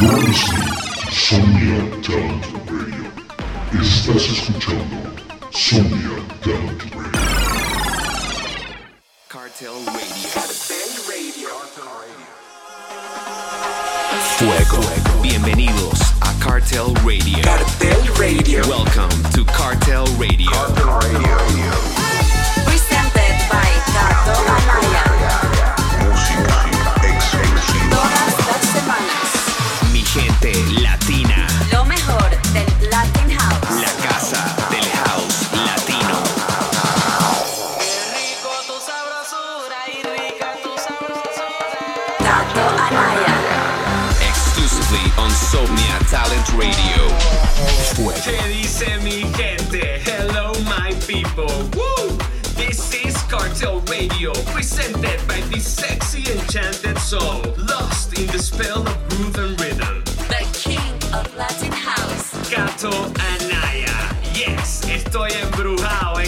You're listening to Somnia Talent Radio. Estás escuchando Somnia Talent Radio. Cartel Radio. Fuego. Bienvenidos a Cartel Radio. Cartel Radio. Welcome to Cartel Radio. Presented by Tato Amaya. Radio. Fuego. ¿Qué dice mi gente? Hello my people. Woo! This is Cartel Radio, presented by this sexy enchanted soul, lost in the spell of groove and rhythm. The King of Latin House. Tato Amaya. Yes, estoy embrujado,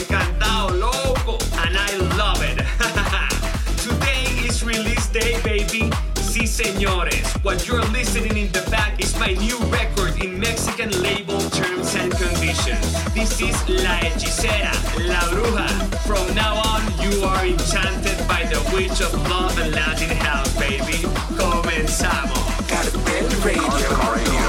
This is La Hechicera, La Bruja. From now on, you are enchanted by the witch of love and Latin house, baby. Comenzamos. Cartel Radio.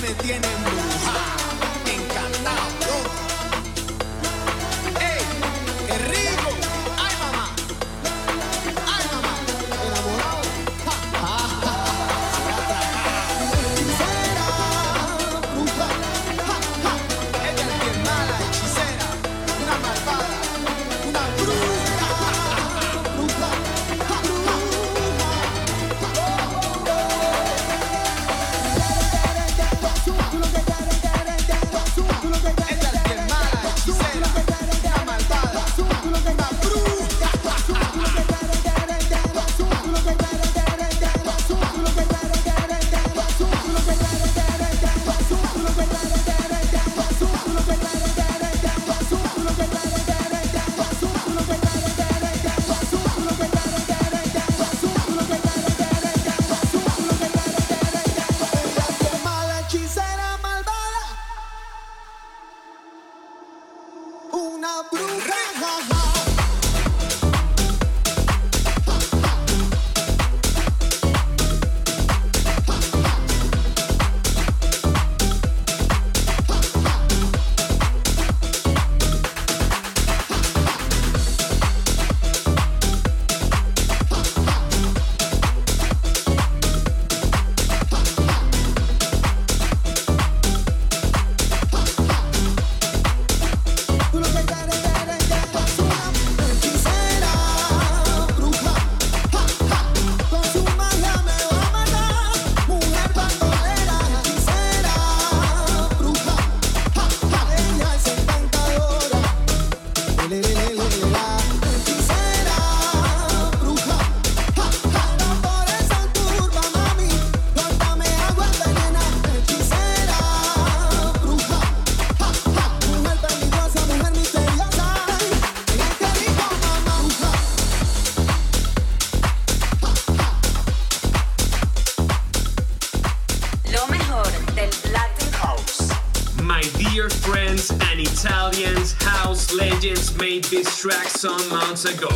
me tienen ago.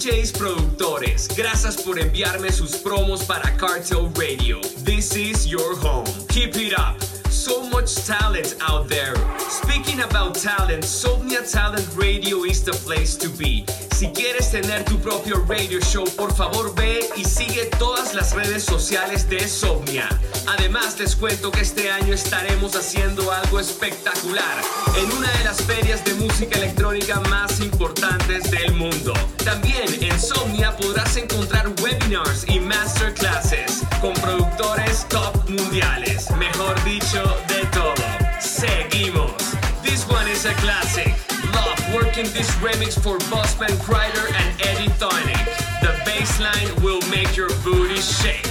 DJs, productores, gracias por enviarme sus promos para Cartel Radio. This is your home. Keep it up. So much talent out there. Speaking about talent, Somnia Talent Radio is the place to be. Si quieres tener tu propio radio show, por favor ve y sigue todas las redes sociales de Somnia. Además, les cuento que este año estaremos haciendo algo espectacular en una de las ferias de música electrónica más importantes del mundo. También en Somnia podrás encontrar webinars y masterclasses con productores top mundiales. Mejor dicho, Working this remix for Bossman Kreider and Eddie Thonic. The bassline will make your booty shake.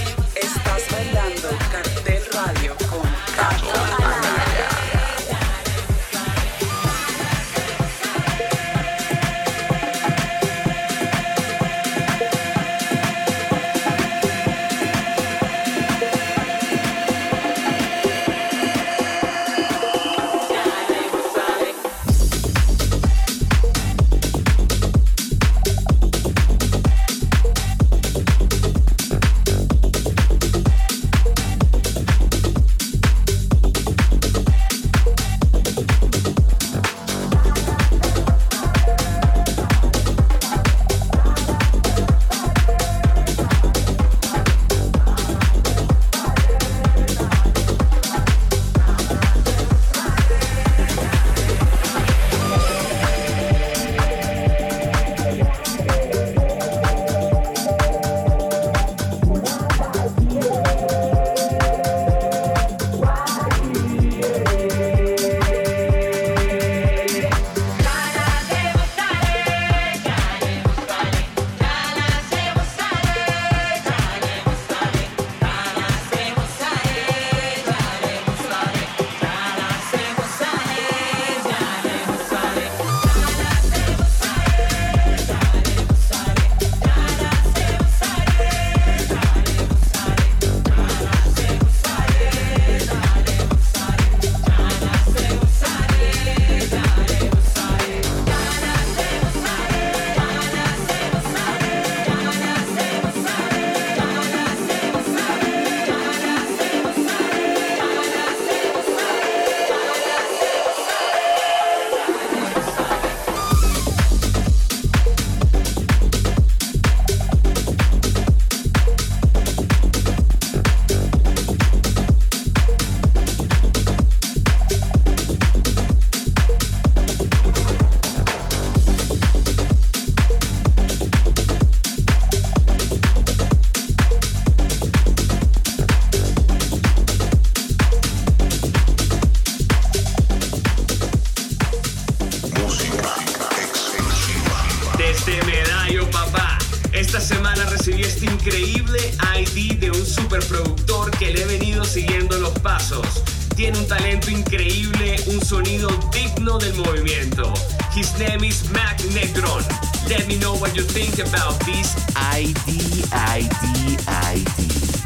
Increíble, un sonido digno del movimiento. His name is Mac Negron. Let me know what you think about this ID, ID, ID.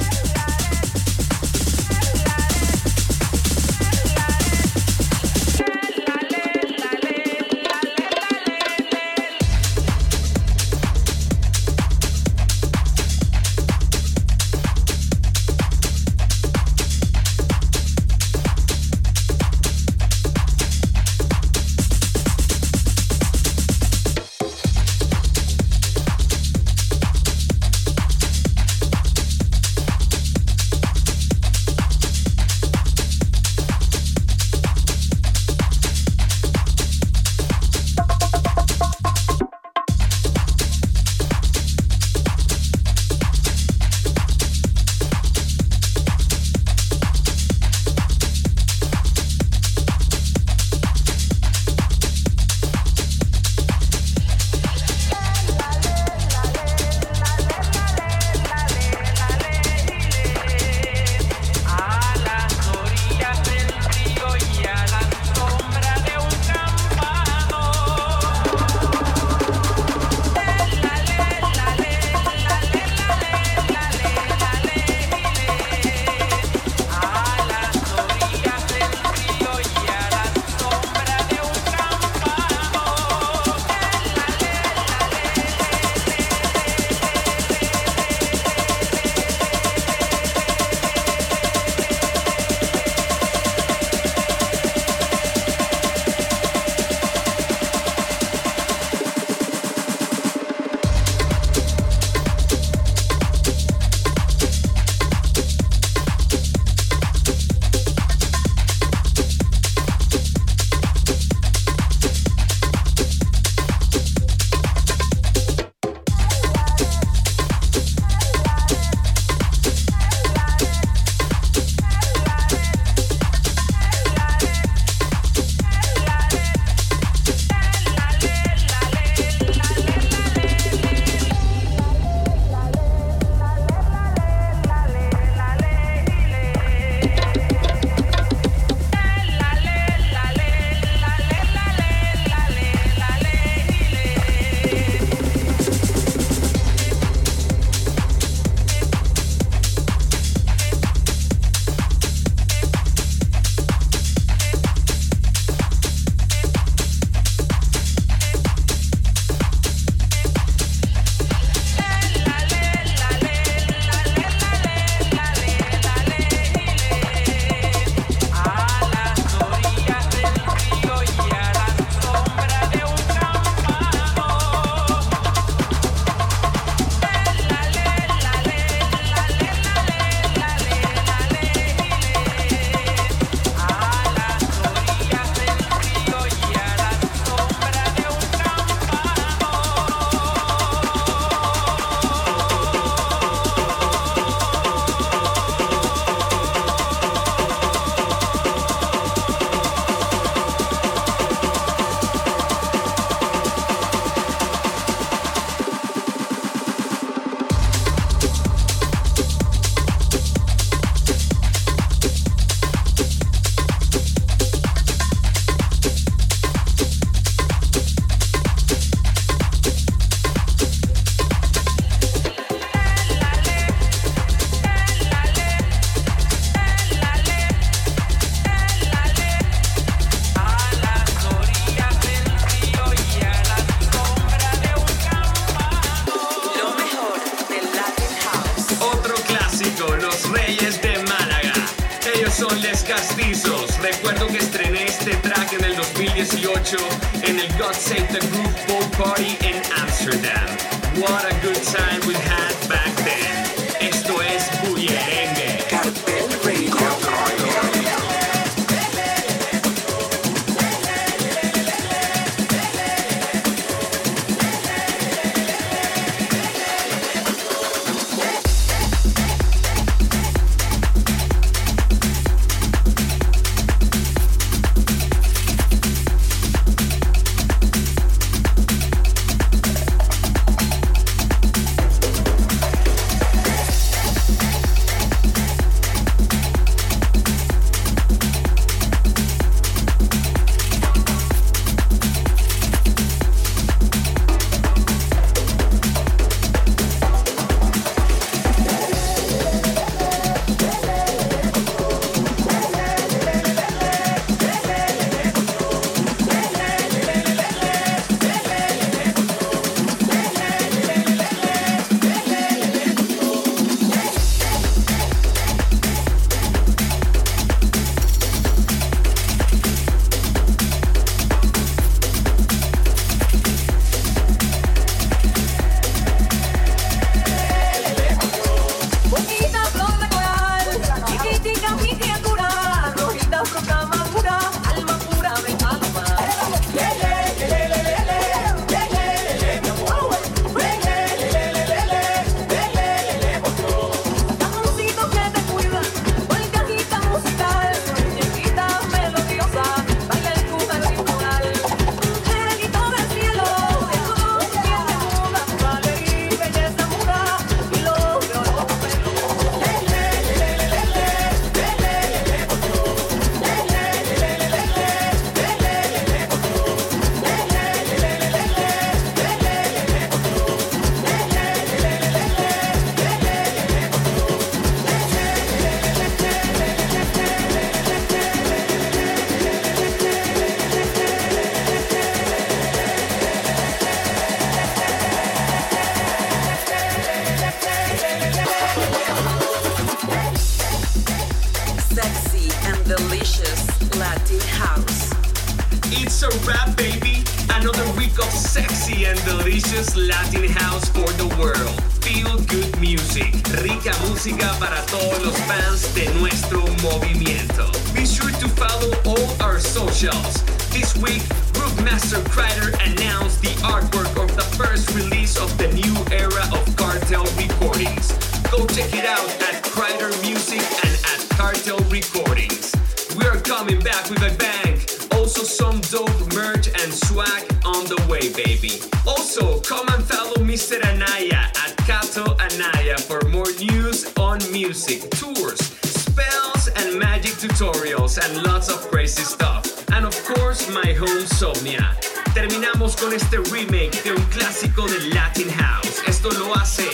música para todos los fans de nuestro movimiento. music, tours, spells and magic tutorials and lots of crazy stuff. And of course, my home Somnia. Terminamos con este remake de un clásico de Latin House. Esto lo hace